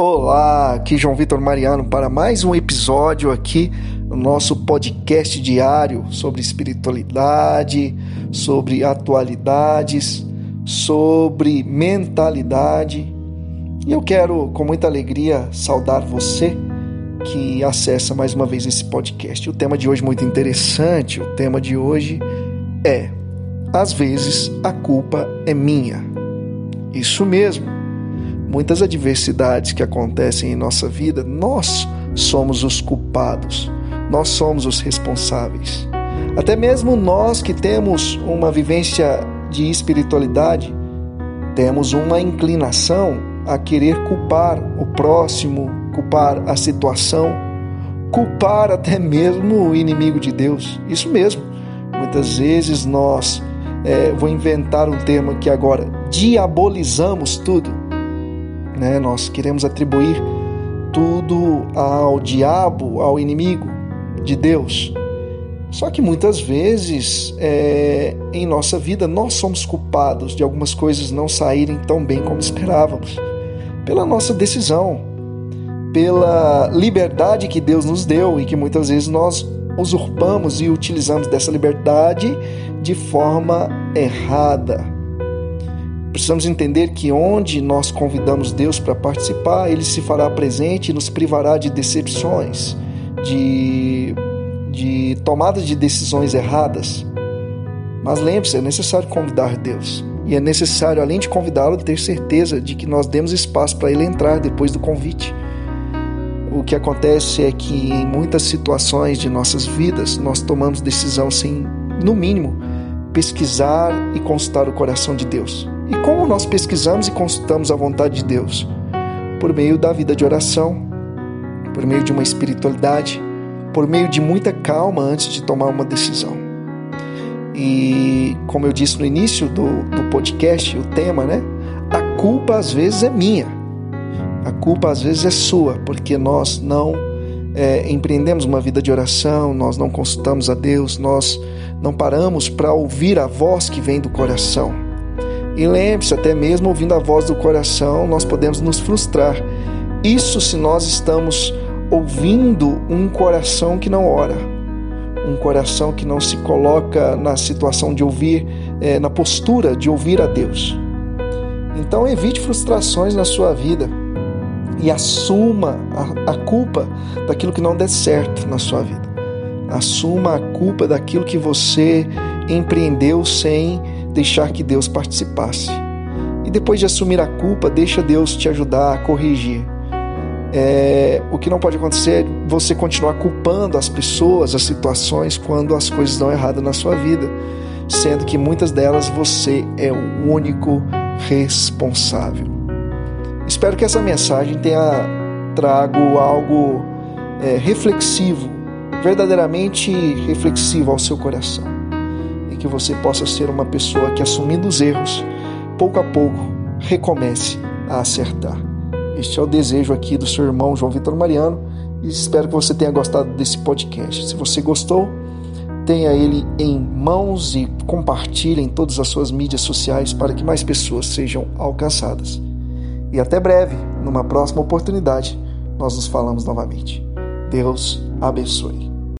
Olá, aqui João Vitor Mariano para mais um episódio aqui no nosso podcast diário sobre espiritualidade, sobre atualidades, sobre mentalidade. E eu quero com muita alegria saudar você que acessa mais uma vez esse podcast. O tema de hoje é muito interessante. O tema de hoje é: às vezes a culpa é minha. Isso mesmo muitas adversidades que acontecem em nossa vida, nós somos os culpados, nós somos os responsáveis. Até mesmo nós que temos uma vivência de espiritualidade, temos uma inclinação a querer culpar o próximo, culpar a situação, culpar até mesmo o inimigo de Deus. Isso mesmo. Muitas vezes nós, é, vou inventar um termo aqui agora, diabolizamos tudo né? Nós queremos atribuir tudo ao diabo, ao inimigo de Deus. Só que muitas vezes é, em nossa vida nós somos culpados de algumas coisas não saírem tão bem como esperávamos, pela nossa decisão, pela liberdade que Deus nos deu e que muitas vezes nós usurpamos e utilizamos dessa liberdade de forma errada. Precisamos entender que onde nós convidamos Deus para participar, Ele se fará presente e nos privará de decepções, de, de tomadas de decisões erradas. Mas lembre-se, é necessário convidar Deus. E é necessário, além de convidá-lo, ter certeza de que nós demos espaço para ele entrar depois do convite. O que acontece é que em muitas situações de nossas vidas nós tomamos decisão sem, no mínimo, pesquisar e consultar o coração de Deus. E como nós pesquisamos e consultamos a vontade de Deus? Por meio da vida de oração, por meio de uma espiritualidade, por meio de muita calma antes de tomar uma decisão. E como eu disse no início do, do podcast, o tema, né? A culpa às vezes é minha, a culpa às vezes é sua, porque nós não é, empreendemos uma vida de oração, nós não consultamos a Deus, nós não paramos para ouvir a voz que vem do coração. E lembre-se, até mesmo ouvindo a voz do coração, nós podemos nos frustrar. Isso se nós estamos ouvindo um coração que não ora, um coração que não se coloca na situação de ouvir, é, na postura de ouvir a Deus. Então evite frustrações na sua vida e assuma a, a culpa daquilo que não der certo na sua vida. Assuma a culpa daquilo que você empreendeu sem deixar que Deus participasse. E depois de assumir a culpa, deixa Deus te ajudar a corrigir. É, o que não pode acontecer é você continuar culpando as pessoas, as situações, quando as coisas dão errado na sua vida, sendo que muitas delas você é o único responsável. Espero que essa mensagem tenha trago algo é, reflexivo, verdadeiramente reflexivo ao seu coração que você possa ser uma pessoa que, assumindo os erros, pouco a pouco recomece a acertar. Este é o desejo aqui do seu irmão João Vitor Mariano e espero que você tenha gostado desse podcast. Se você gostou, tenha ele em mãos e compartilhe em todas as suas mídias sociais para que mais pessoas sejam alcançadas. E até breve, numa próxima oportunidade, nós nos falamos novamente. Deus abençoe.